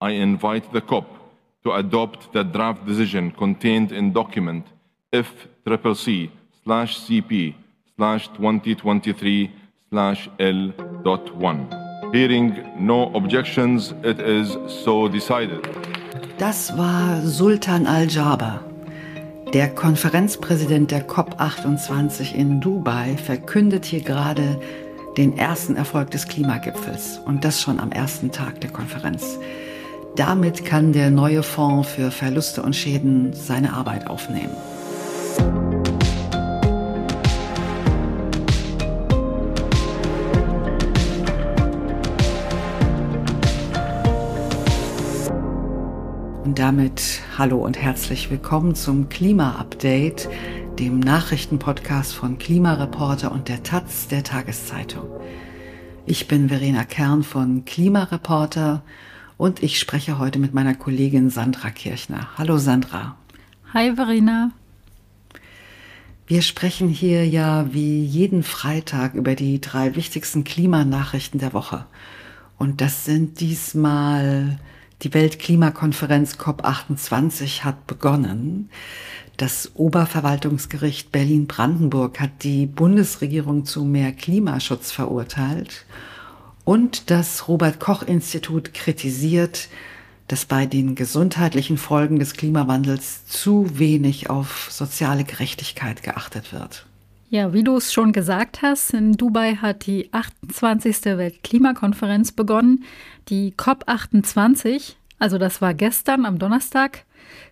I invite the COP to adopt the draft decision contained in document FCCC slash CP slash 2023 slash L.1. Hearing no objections, it is so decided. Das war Sultan Al-Jaber. Der Konferenzpräsident der COP28 in Dubai verkündet hier gerade den ersten Erfolg des Klimagipfels und das schon am ersten Tag der Konferenz. Damit kann der neue Fonds für Verluste und Schäden seine Arbeit aufnehmen. Und damit hallo und herzlich willkommen zum Klima-Update, dem Nachrichtenpodcast von Klimareporter und der Taz der Tageszeitung. Ich bin Verena Kern von Klimareporter und ich spreche heute mit meiner Kollegin Sandra Kirchner. Hallo Sandra. Hi Verena. Wir sprechen hier ja wie jeden Freitag über die drei wichtigsten Klimanachrichten der Woche. Und das sind diesmal die Weltklimakonferenz COP28 hat begonnen. Das Oberverwaltungsgericht Berlin-Brandenburg hat die Bundesregierung zu mehr Klimaschutz verurteilt. Und das Robert Koch Institut kritisiert, dass bei den gesundheitlichen Folgen des Klimawandels zu wenig auf soziale Gerechtigkeit geachtet wird. Ja, wie du es schon gesagt hast, in Dubai hat die 28. Weltklimakonferenz begonnen, die COP28, also das war gestern am Donnerstag.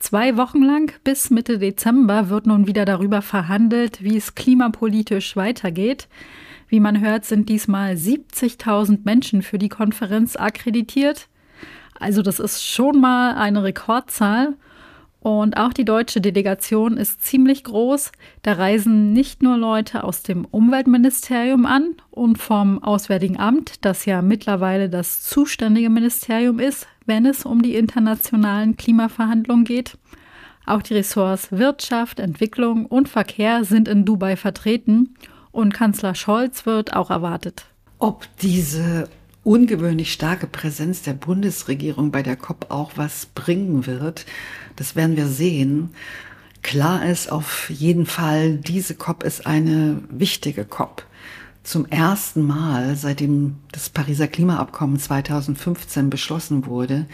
Zwei Wochen lang bis Mitte Dezember wird nun wieder darüber verhandelt, wie es klimapolitisch weitergeht. Wie man hört, sind diesmal 70.000 Menschen für die Konferenz akkreditiert. Also das ist schon mal eine Rekordzahl. Und auch die deutsche Delegation ist ziemlich groß. Da reisen nicht nur Leute aus dem Umweltministerium an und vom Auswärtigen Amt, das ja mittlerweile das zuständige Ministerium ist, wenn es um die internationalen Klimaverhandlungen geht. Auch die Ressorts Wirtschaft, Entwicklung und Verkehr sind in Dubai vertreten und Kanzler Scholz wird auch erwartet. Ob diese ungewöhnlich starke Präsenz der Bundesregierung bei der COP auch was bringen wird, das werden wir sehen. Klar ist auf jeden Fall, diese COP ist eine wichtige COP. Zum ersten Mal, seitdem das Pariser Klimaabkommen 2015 beschlossen wurde,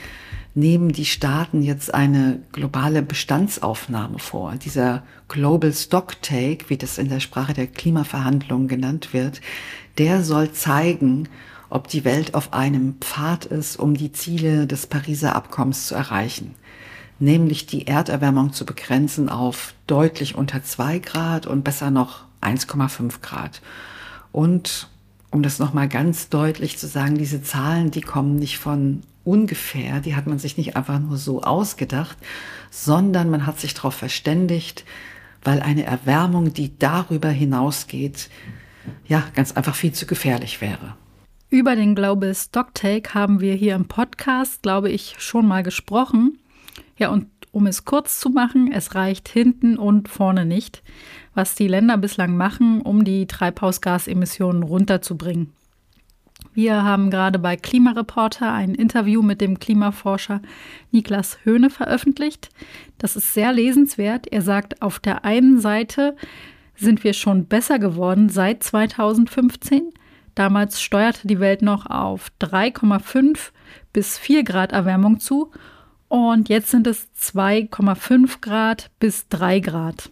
nehmen die Staaten jetzt eine globale Bestandsaufnahme vor. Dieser Global Stocktake, wie das in der Sprache der Klimaverhandlungen genannt wird, der soll zeigen, ob die Welt auf einem Pfad ist, um die Ziele des Pariser Abkommens zu erreichen, nämlich die Erderwärmung zu begrenzen auf deutlich unter zwei Grad und besser noch 1,5 Grad. Und um das nochmal ganz deutlich zu sagen, diese Zahlen, die kommen nicht von ungefähr, die hat man sich nicht einfach nur so ausgedacht, sondern man hat sich darauf verständigt, weil eine Erwärmung, die darüber hinausgeht, ja, ganz einfach viel zu gefährlich wäre. Über den Global Stocktake haben wir hier im Podcast, glaube ich, schon mal gesprochen. Ja, und um es kurz zu machen, es reicht hinten und vorne nicht, was die Länder bislang machen, um die Treibhausgasemissionen runterzubringen. Wir haben gerade bei Klimareporter ein Interview mit dem Klimaforscher Niklas Höhne veröffentlicht. Das ist sehr lesenswert. Er sagt, auf der einen Seite sind wir schon besser geworden seit 2015. Damals steuerte die Welt noch auf 3,5 bis 4 Grad Erwärmung zu und jetzt sind es 2,5 Grad bis 3 Grad.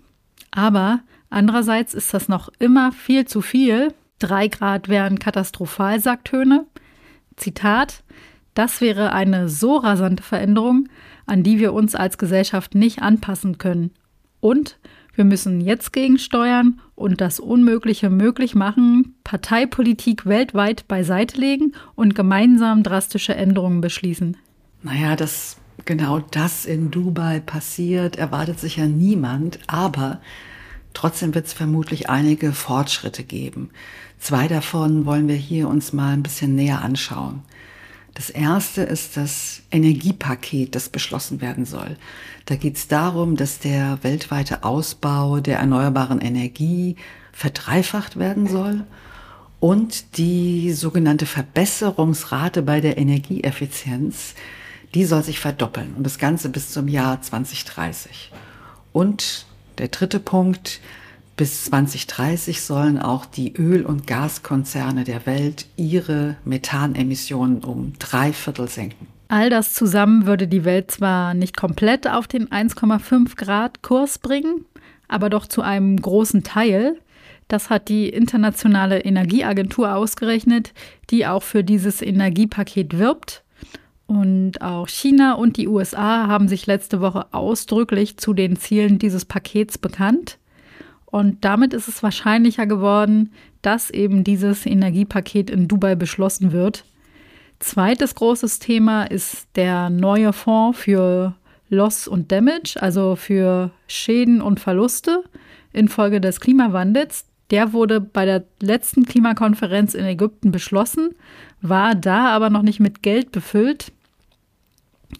Aber andererseits ist das noch immer viel zu viel. 3 Grad wären katastrophal, sagt Höhne. Zitat, das wäre eine so rasante Veränderung, an die wir uns als Gesellschaft nicht anpassen können. Und wir müssen jetzt gegensteuern und das Unmögliche möglich machen, Parteipolitik weltweit beiseite legen und gemeinsam drastische Änderungen beschließen. Naja, dass genau das in Dubai passiert, erwartet sich ja niemand, aber trotzdem wird es vermutlich einige Fortschritte geben. Zwei davon wollen wir hier uns mal ein bisschen näher anschauen. Das erste ist das Energiepaket, das beschlossen werden soll. Da geht es darum, dass der weltweite Ausbau der erneuerbaren Energie verdreifacht werden soll und die sogenannte Verbesserungsrate bei der Energieeffizienz, die soll sich verdoppeln und das Ganze bis zum Jahr 2030. Und der dritte Punkt, bis 2030 sollen auch die Öl- und Gaskonzerne der Welt ihre Methanemissionen um drei Viertel senken. All das zusammen würde die Welt zwar nicht komplett auf den 1,5 Grad Kurs bringen, aber doch zu einem großen Teil. Das hat die Internationale Energieagentur ausgerechnet, die auch für dieses Energiepaket wirbt. Und auch China und die USA haben sich letzte Woche ausdrücklich zu den Zielen dieses Pakets bekannt. Und damit ist es wahrscheinlicher geworden, dass eben dieses Energiepaket in Dubai beschlossen wird. Zweites großes Thema ist der neue Fonds für Loss und Damage, also für Schäden und Verluste infolge des Klimawandels. Der wurde bei der letzten Klimakonferenz in Ägypten beschlossen, war da aber noch nicht mit Geld befüllt.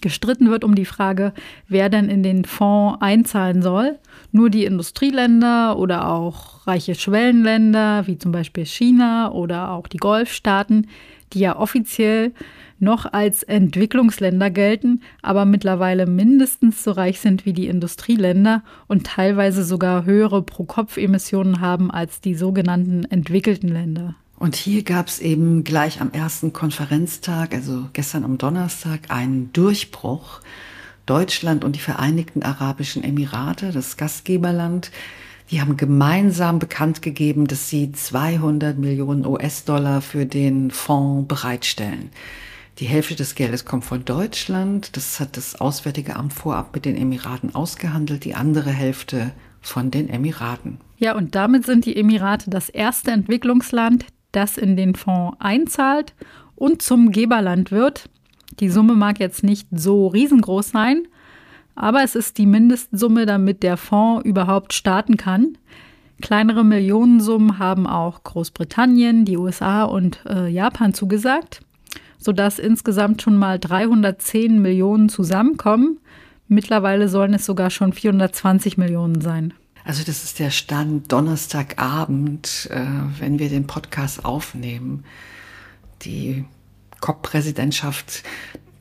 Gestritten wird um die Frage, wer denn in den Fonds einzahlen soll. Nur die Industrieländer oder auch reiche Schwellenländer, wie zum Beispiel China oder auch die Golfstaaten, die ja offiziell noch als Entwicklungsländer gelten, aber mittlerweile mindestens so reich sind wie die Industrieländer und teilweise sogar höhere Pro-Kopf-Emissionen haben als die sogenannten entwickelten Länder. Und hier gab es eben gleich am ersten Konferenztag, also gestern am Donnerstag, einen Durchbruch. Deutschland und die Vereinigten Arabischen Emirate, das Gastgeberland, die haben gemeinsam bekannt gegeben, dass sie 200 Millionen US-Dollar für den Fonds bereitstellen. Die Hälfte des Geldes kommt von Deutschland. Das hat das Auswärtige Amt vorab mit den Emiraten ausgehandelt. Die andere Hälfte von den Emiraten. Ja, und damit sind die Emirate das erste Entwicklungsland, das in den Fonds einzahlt und zum Geberland wird. Die Summe mag jetzt nicht so riesengroß sein, aber es ist die Mindestsumme, damit der Fonds überhaupt starten kann. Kleinere Millionensummen haben auch Großbritannien, die USA und äh, Japan zugesagt, sodass insgesamt schon mal 310 Millionen zusammenkommen. Mittlerweile sollen es sogar schon 420 Millionen sein. Also das ist der Stand Donnerstagabend, äh, wenn wir den Podcast aufnehmen. Die COP-Präsidentschaft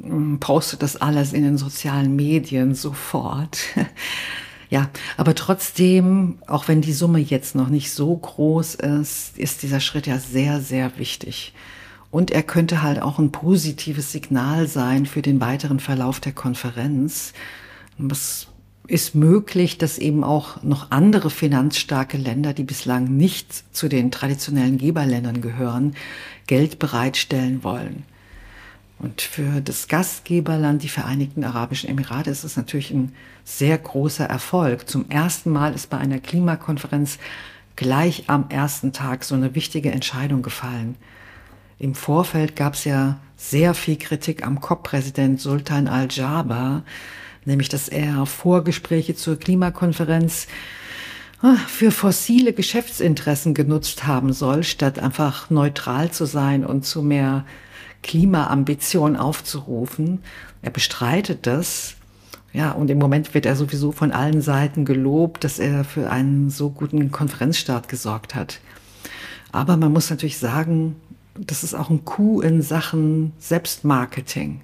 hm, postet das alles in den sozialen Medien sofort. ja, aber trotzdem, auch wenn die Summe jetzt noch nicht so groß ist, ist dieser Schritt ja sehr, sehr wichtig. Und er könnte halt auch ein positives Signal sein für den weiteren Verlauf der Konferenz. Es ist möglich, dass eben auch noch andere finanzstarke Länder, die bislang nicht zu den traditionellen Geberländern gehören, Geld bereitstellen wollen. Und für das Gastgeberland, die Vereinigten Arabischen Emirate, ist es natürlich ein sehr großer Erfolg. Zum ersten Mal ist bei einer Klimakonferenz gleich am ersten Tag so eine wichtige Entscheidung gefallen. Im Vorfeld gab es ja sehr viel Kritik am COP-Präsident Sultan al-Jaber, nämlich dass er Vorgespräche zur Klimakonferenz ah, für fossile Geschäftsinteressen genutzt haben soll, statt einfach neutral zu sein und zu mehr Klimaambition aufzurufen. Er bestreitet das. Ja, und im Moment wird er sowieso von allen Seiten gelobt, dass er für einen so guten Konferenzstart gesorgt hat. Aber man muss natürlich sagen, das ist auch ein Coup in Sachen Selbstmarketing.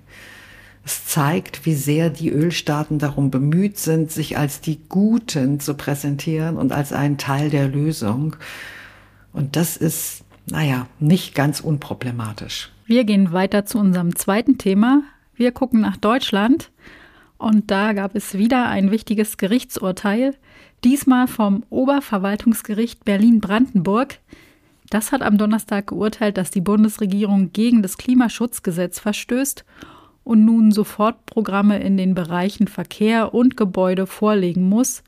Es zeigt, wie sehr die Ölstaaten darum bemüht sind, sich als die Guten zu präsentieren und als einen Teil der Lösung. Und das ist, naja, nicht ganz unproblematisch. Wir gehen weiter zu unserem zweiten Thema. Wir gucken nach Deutschland und da gab es wieder ein wichtiges Gerichtsurteil, diesmal vom Oberverwaltungsgericht Berlin-Brandenburg. Das hat am Donnerstag geurteilt, dass die Bundesregierung gegen das Klimaschutzgesetz verstößt und nun Sofortprogramme in den Bereichen Verkehr und Gebäude vorlegen muss.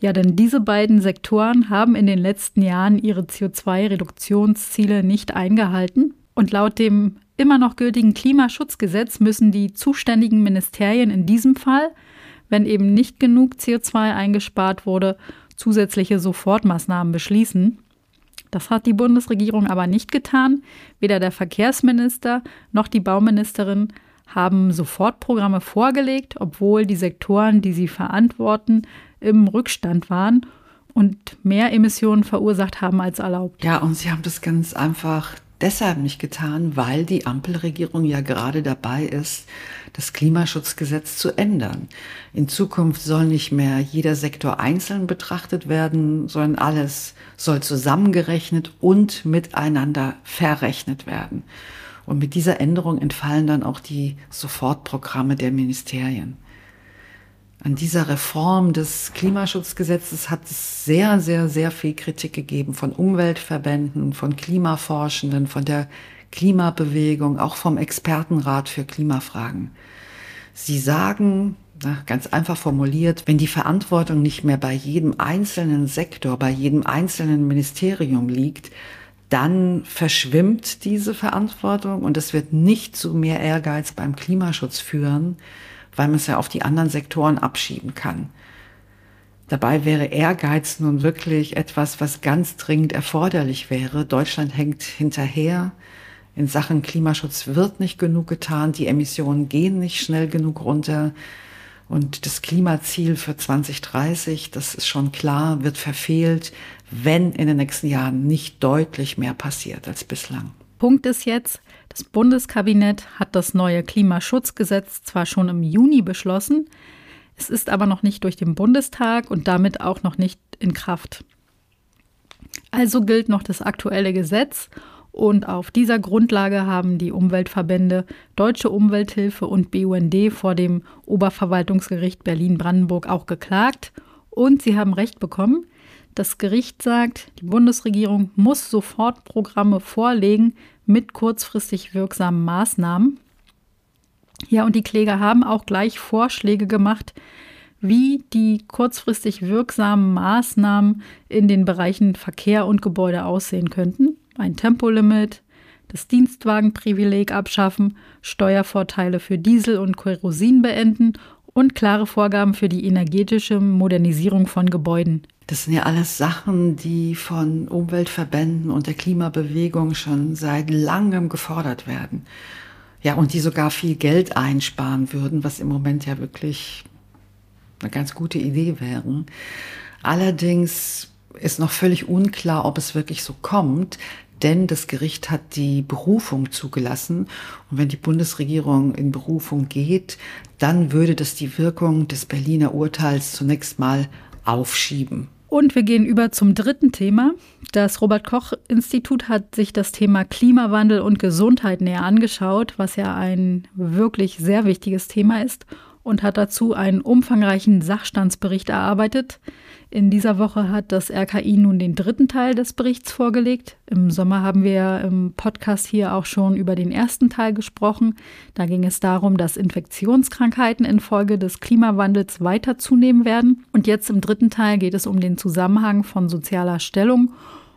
Ja, denn diese beiden Sektoren haben in den letzten Jahren ihre CO2-Reduktionsziele nicht eingehalten. Und laut dem immer noch gültigen Klimaschutzgesetz müssen die zuständigen Ministerien in diesem Fall, wenn eben nicht genug CO2 eingespart wurde, zusätzliche Sofortmaßnahmen beschließen. Das hat die Bundesregierung aber nicht getan. Weder der Verkehrsminister noch die Bauministerin haben Sofortprogramme vorgelegt, obwohl die Sektoren, die sie verantworten, im Rückstand waren und mehr Emissionen verursacht haben als erlaubt. Ja, und sie haben das ganz einfach deshalb nicht getan, weil die Ampelregierung ja gerade dabei ist, das Klimaschutzgesetz zu ändern. In Zukunft soll nicht mehr jeder Sektor einzeln betrachtet werden, sondern alles soll zusammengerechnet und miteinander verrechnet werden. Und mit dieser Änderung entfallen dann auch die Sofortprogramme der Ministerien. An dieser Reform des Klimaschutzgesetzes hat es sehr, sehr, sehr viel Kritik gegeben von Umweltverbänden, von Klimaforschenden, von der Klimabewegung, auch vom Expertenrat für Klimafragen. Sie sagen, ganz einfach formuliert, wenn die Verantwortung nicht mehr bei jedem einzelnen Sektor, bei jedem einzelnen Ministerium liegt, dann verschwimmt diese Verantwortung und es wird nicht zu mehr Ehrgeiz beim Klimaschutz führen, weil man es ja auf die anderen Sektoren abschieben kann. Dabei wäre Ehrgeiz nun wirklich etwas, was ganz dringend erforderlich wäre. Deutschland hängt hinterher. In Sachen Klimaschutz wird nicht genug getan. Die Emissionen gehen nicht schnell genug runter. Und das Klimaziel für 2030, das ist schon klar, wird verfehlt, wenn in den nächsten Jahren nicht deutlich mehr passiert als bislang. Punkt ist jetzt, das Bundeskabinett hat das neue Klimaschutzgesetz zwar schon im Juni beschlossen, es ist aber noch nicht durch den Bundestag und damit auch noch nicht in Kraft. Also gilt noch das aktuelle Gesetz und auf dieser Grundlage haben die Umweltverbände Deutsche Umwelthilfe und BUND vor dem Oberverwaltungsgericht Berlin-Brandenburg auch geklagt und sie haben Recht bekommen. Das Gericht sagt, die Bundesregierung muss sofort Programme vorlegen, mit kurzfristig wirksamen Maßnahmen. Ja, und die Kläger haben auch gleich Vorschläge gemacht, wie die kurzfristig wirksamen Maßnahmen in den Bereichen Verkehr und Gebäude aussehen könnten. Ein Tempolimit, das Dienstwagenprivileg abschaffen, Steuervorteile für Diesel und Kerosin beenden und klare Vorgaben für die energetische Modernisierung von Gebäuden. Das sind ja alles Sachen, die von Umweltverbänden und der Klimabewegung schon seit langem gefordert werden. Ja, und die sogar viel Geld einsparen würden, was im Moment ja wirklich eine ganz gute Idee wäre. Allerdings ist noch völlig unklar, ob es wirklich so kommt, denn das Gericht hat die Berufung zugelassen. Und wenn die Bundesregierung in Berufung geht, dann würde das die Wirkung des Berliner Urteils zunächst mal aufschieben. Und wir gehen über zum dritten Thema. Das Robert Koch Institut hat sich das Thema Klimawandel und Gesundheit näher angeschaut, was ja ein wirklich sehr wichtiges Thema ist, und hat dazu einen umfangreichen Sachstandsbericht erarbeitet. In dieser Woche hat das RKI nun den dritten Teil des Berichts vorgelegt. Im Sommer haben wir im Podcast hier auch schon über den ersten Teil gesprochen. Da ging es darum, dass Infektionskrankheiten infolge des Klimawandels weiter zunehmen werden. Und jetzt im dritten Teil geht es um den Zusammenhang von sozialer Stellung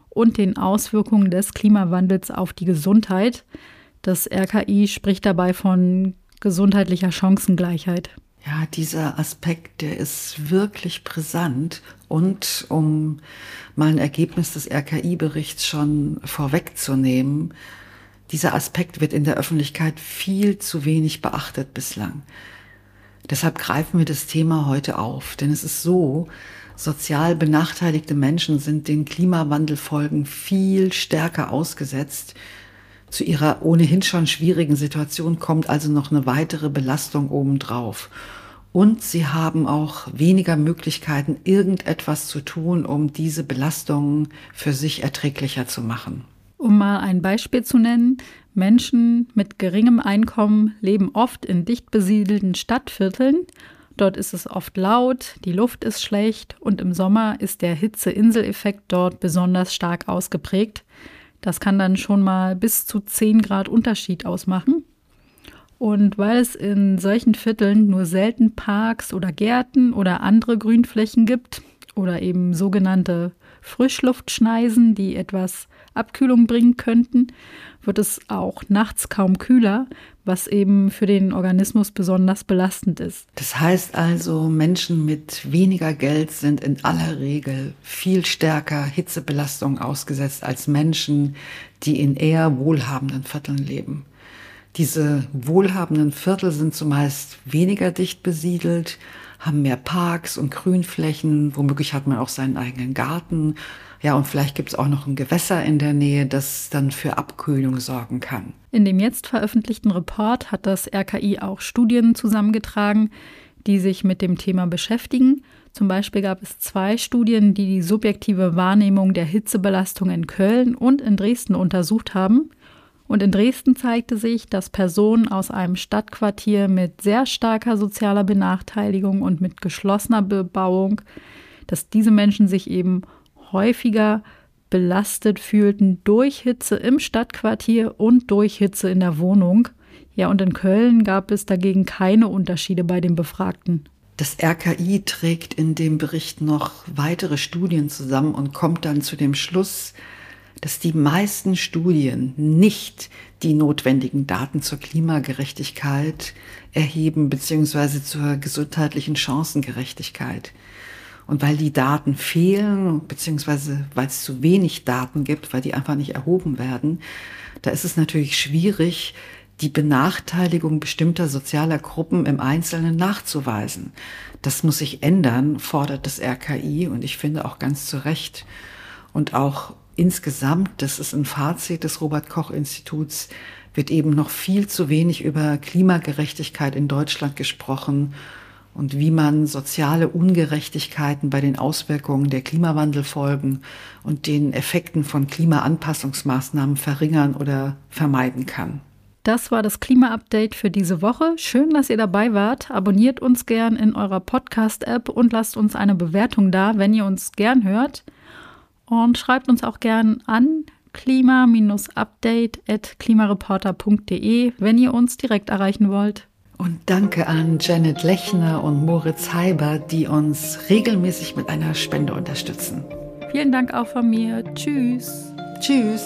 und den Auswirkungen des Klimawandels auf die Gesundheit. Das RKI spricht dabei von gesundheitlicher Chancengleichheit. Ja, dieser Aspekt, der ist wirklich brisant. Und um mal ein Ergebnis des RKI-Berichts schon vorwegzunehmen, dieser Aspekt wird in der Öffentlichkeit viel zu wenig beachtet bislang. Deshalb greifen wir das Thema heute auf, denn es ist so, sozial benachteiligte Menschen sind den Klimawandelfolgen viel stärker ausgesetzt. Zu ihrer ohnehin schon schwierigen Situation kommt also noch eine weitere Belastung obendrauf. Und sie haben auch weniger Möglichkeiten, irgendetwas zu tun, um diese Belastungen für sich erträglicher zu machen. Um mal ein Beispiel zu nennen, Menschen mit geringem Einkommen leben oft in dicht besiedelten Stadtvierteln. Dort ist es oft laut, die Luft ist schlecht und im Sommer ist der Hitze-Insel-Effekt dort besonders stark ausgeprägt. Das kann dann schon mal bis zu 10 Grad Unterschied ausmachen. Und weil es in solchen Vierteln nur selten Parks oder Gärten oder andere Grünflächen gibt oder eben sogenannte Frischluftschneisen, die etwas Abkühlung bringen könnten, wird es auch nachts kaum kühler, was eben für den Organismus besonders belastend ist. Das heißt also, Menschen mit weniger Geld sind in aller Regel viel stärker Hitzebelastung ausgesetzt als Menschen, die in eher wohlhabenden Vierteln leben. Diese wohlhabenden Viertel sind zumeist weniger dicht besiedelt, haben mehr Parks und Grünflächen, womöglich hat man auch seinen eigenen Garten. Ja, und vielleicht gibt es auch noch ein Gewässer in der Nähe, das dann für Abkühlung sorgen kann. In dem jetzt veröffentlichten Report hat das RKI auch Studien zusammengetragen, die sich mit dem Thema beschäftigen. Zum Beispiel gab es zwei Studien, die die subjektive Wahrnehmung der Hitzebelastung in Köln und in Dresden untersucht haben. Und in Dresden zeigte sich, dass Personen aus einem Stadtquartier mit sehr starker sozialer Benachteiligung und mit geschlossener Bebauung, dass diese Menschen sich eben häufiger belastet fühlten durch Hitze im Stadtquartier und durch Hitze in der Wohnung. Ja, und in Köln gab es dagegen keine Unterschiede bei den Befragten. Das RKI trägt in dem Bericht noch weitere Studien zusammen und kommt dann zu dem Schluss, dass die meisten Studien nicht die notwendigen Daten zur Klimagerechtigkeit erheben bzw. zur gesundheitlichen Chancengerechtigkeit. Und weil die Daten fehlen, beziehungsweise weil es zu wenig Daten gibt, weil die einfach nicht erhoben werden, da ist es natürlich schwierig, die Benachteiligung bestimmter sozialer Gruppen im Einzelnen nachzuweisen. Das muss sich ändern, fordert das RKI und ich finde auch ganz zu Recht. Und auch insgesamt, das ist ein Fazit des Robert Koch Instituts, wird eben noch viel zu wenig über Klimagerechtigkeit in Deutschland gesprochen und wie man soziale Ungerechtigkeiten bei den Auswirkungen der Klimawandelfolgen und den Effekten von Klimaanpassungsmaßnahmen verringern oder vermeiden kann. Das war das Klima-Update für diese Woche. Schön, dass ihr dabei wart. Abonniert uns gern in eurer Podcast-App und lasst uns eine Bewertung da, wenn ihr uns gern hört. Und schreibt uns auch gern an klima-update.klimareporter.de, wenn ihr uns direkt erreichen wollt. Und danke an Janet Lechner und Moritz Heiber, die uns regelmäßig mit einer Spende unterstützen. Vielen Dank auch von mir. Tschüss. Tschüss.